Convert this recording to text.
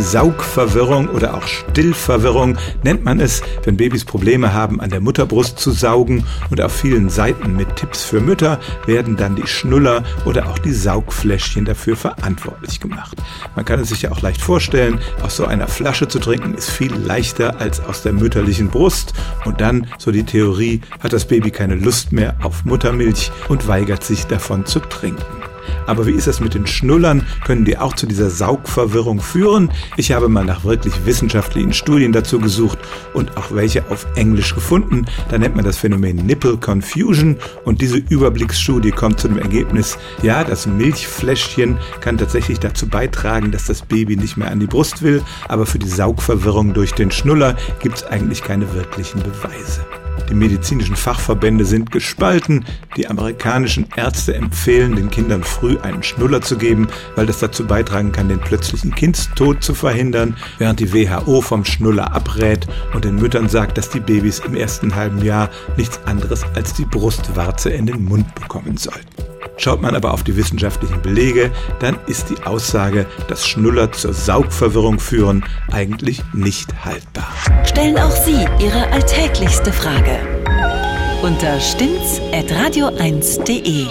Saugverwirrung oder auch Stillverwirrung nennt man es, wenn Babys Probleme haben, an der Mutterbrust zu saugen und auf vielen Seiten mit Tipps für Mütter werden dann die Schnuller oder auch die Saugfläschchen dafür verantwortlich gemacht. Man kann es sich ja auch leicht vorstellen, aus so einer Flasche zu trinken ist viel leichter als aus der mütterlichen Brust und dann, so die Theorie, hat das Baby keine Lust mehr auf Muttermilch und weigert sich davon zu trinken. Aber wie ist es mit den Schnullern? Können die auch zu dieser Saugverwirrung führen? Ich habe mal nach wirklich wissenschaftlichen Studien dazu gesucht und auch welche auf Englisch gefunden. Da nennt man das Phänomen Nipple Confusion und diese Überblicksstudie kommt zu dem Ergebnis, ja, das Milchfläschchen kann tatsächlich dazu beitragen, dass das Baby nicht mehr an die Brust will, aber für die Saugverwirrung durch den Schnuller gibt es eigentlich keine wirklichen Beweise. Die medizinischen Fachverbände sind gespalten. Die amerikanischen Ärzte empfehlen den Kindern früh einen Schnuller zu geben, weil das dazu beitragen kann, den plötzlichen Kindstod zu verhindern, während die WHO vom Schnuller abrät und den Müttern sagt, dass die Babys im ersten halben Jahr nichts anderes als die Brustwarze in den Mund bekommen sollten. Schaut man aber auf die wissenschaftlichen Belege, dann ist die Aussage, dass Schnuller zur Saugverwirrung führen, eigentlich nicht haltbar. Stellen auch Sie Ihre alltäglichste Frage unter stimmtz.radio1.de.